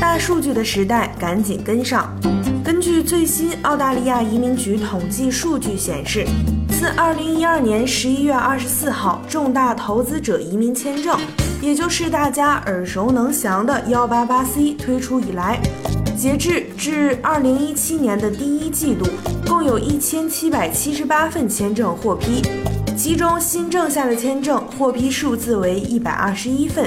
大数据的时代，赶紧跟上。根据最新澳大利亚移民局统计数据显示，自2012年11月24号重大投资者移民签证，也就是大家耳熟能详的 188C 推出以来，截至至2017年的第一季度，共有一千七百七十八份签证获批。其中新政下的签证获批数字为一百二十一份，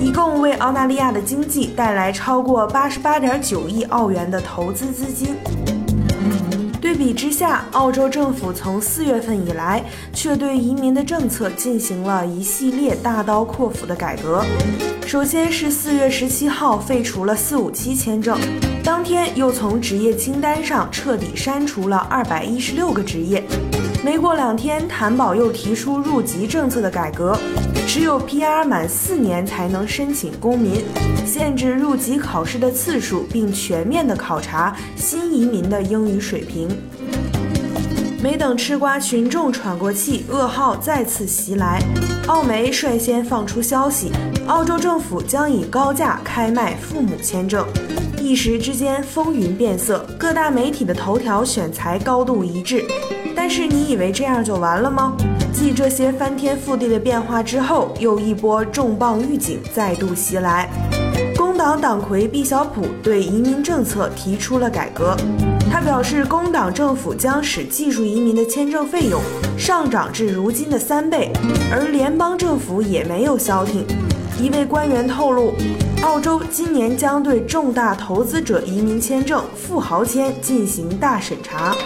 一共为澳大利亚的经济带来超过八十八点九亿澳元的投资资金。对比之下，澳洲政府从四月份以来，却对移民的政策进行了一系列大刀阔斧的改革。首先是四月十七号废除了四五七签证，当天又从职业清单上彻底删除了二百一十六个职业。没过两天，谭宝又提出入籍政策的改革，只有 PR 满四年才能申请公民，限制入籍考试的次数，并全面的考察新移民的英语水平。没等吃瓜群众喘过气，噩耗再次袭来，澳媒率先放出消息，澳洲政府将以高价开卖父母签证，一时之间风云变色，各大媒体的头条选材高度一致。但是你以为这样就完了吗？继这些翻天覆地的变化之后，又一波重磅预警再度袭来。工党党魁毕晓普对移民政策提出了改革，他表示，工党政府将使技术移民的签证费用上涨至如今的三倍，而联邦政府也没有消停。一位官员透露，澳洲今年将对重大投资者移民签证“富豪签”进行大审查。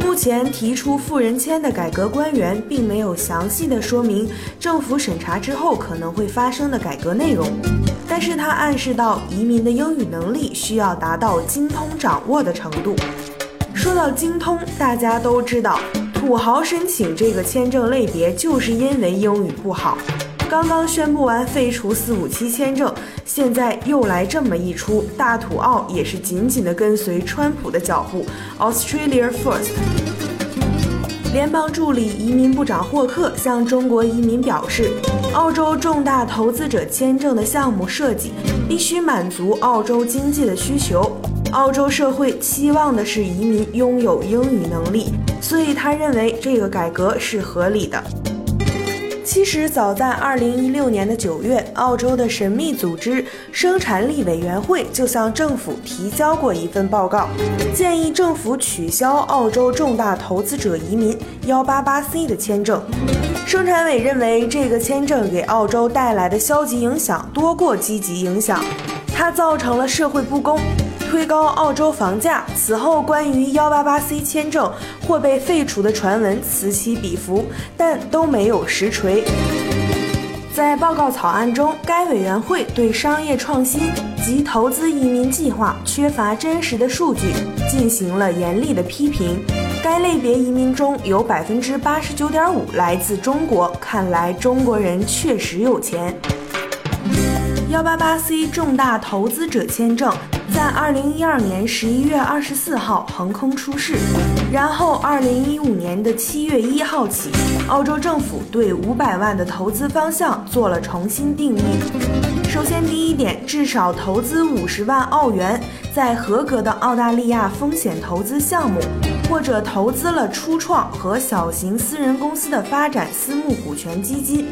目前提出富人签的改革官员并没有详细的说明政府审查之后可能会发生的改革内容，但是他暗示到移民的英语能力需要达到精通掌握的程度。说到精通，大家都知道，土豪申请这个签证类别就是因为英语不好。刚刚宣布完废除四五七签证，现在又来这么一出，大土澳也是紧紧的跟随川普的脚步，Australia First。联邦助理移民部长霍克向中国移民表示，澳洲重大投资者签证的项目设计必须满足澳洲经济的需求，澳洲社会期望的是移民拥有英语能力，所以他认为这个改革是合理的。其实早在二零一六年的九月，澳洲的神秘组织生产力委员会就向政府提交过一份报告，建议政府取消澳洲重大投资者移民幺八八 C 的签证。生产委认为这个签证给澳洲带来的消极影响多过积极影响，它造成了社会不公。推高澳洲房价。此后，关于幺八八 C 签证或被废除的传闻此起彼伏，但都没有实锤。在报告草案中，该委员会对商业创新及投资移民计划缺乏真实的数据进行了严厉的批评。该类别移民中有百分之八十九点五来自中国，看来中国人确实有钱。幺八八 C 重大投资者签证。在二零一二年十一月二十四号横空出世，然后二零一五年的七月一号起，澳洲政府对五百万的投资方向做了重新定义。首先，第一点，至少投资五十万澳元在合格的澳大利亚风险投资项目，或者投资了初创和小型私人公司的发展私募股权基金。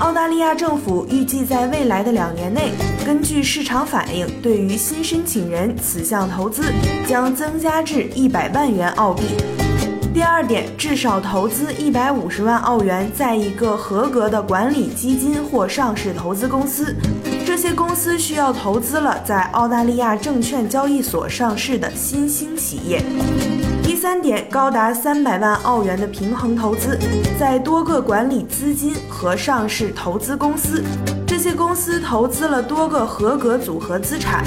澳大利亚政府预计在未来的两年内，根据市场反应，对于新申请人此项投资将增加至一百万元澳币。第二点，至少投资一百五十万澳元在一个合格的管理基金或上市投资公司，这些公司需要投资了在澳大利亚证券交易所上市的新兴企业。三点，高达三百万澳元的平衡投资，在多个管理资金和上市投资公司，这些公司投资了多个合格组合资产，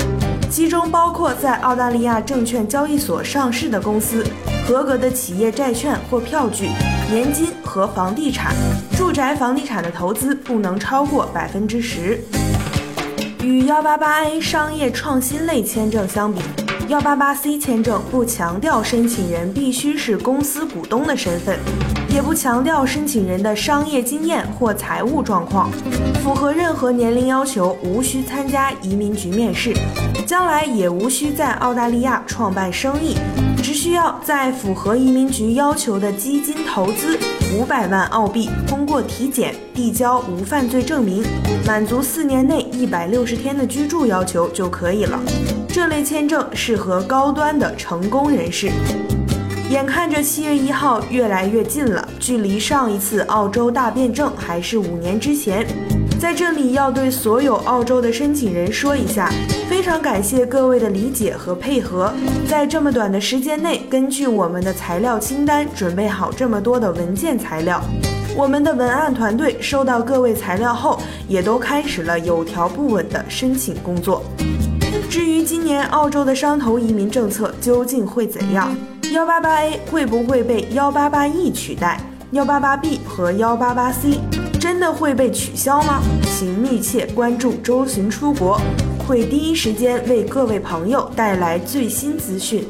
其中包括在澳大利亚证券交易所上市的公司，合格的企业债券或票据、年金和房地产。住宅房地产的投资不能超过百分之十。与幺八八 A 商业创新类签证相比。幺八八 C 签证不强调申请人必须是公司股东的身份，也不强调申请人的商业经验或财务状况，符合任何年龄要求，无需参加移民局面试，将来也无需在澳大利亚创办生意，只需要在符合移民局要求的基金投资五百万澳币，通过体检递交无犯罪证明，满足四年内一百六十天的居住要求就可以了。这类签证适合高端的成功人士。眼看着七月一号越来越近了，距离上一次澳洲大变证还是五年之前。在这里要对所有澳洲的申请人说一下，非常感谢各位的理解和配合，在这么短的时间内，根据我们的材料清单准备好这么多的文件材料。我们的文案团队收到各位材料后，也都开始了有条不紊的申请工作。今年澳洲的商投移民政策究竟会怎样？幺八八 A 会不会被幺八八 E 取代？幺八八 B 和幺八八 C 真的会被取消吗？请密切关注周巡出国，会第一时间为各位朋友带来最新资讯。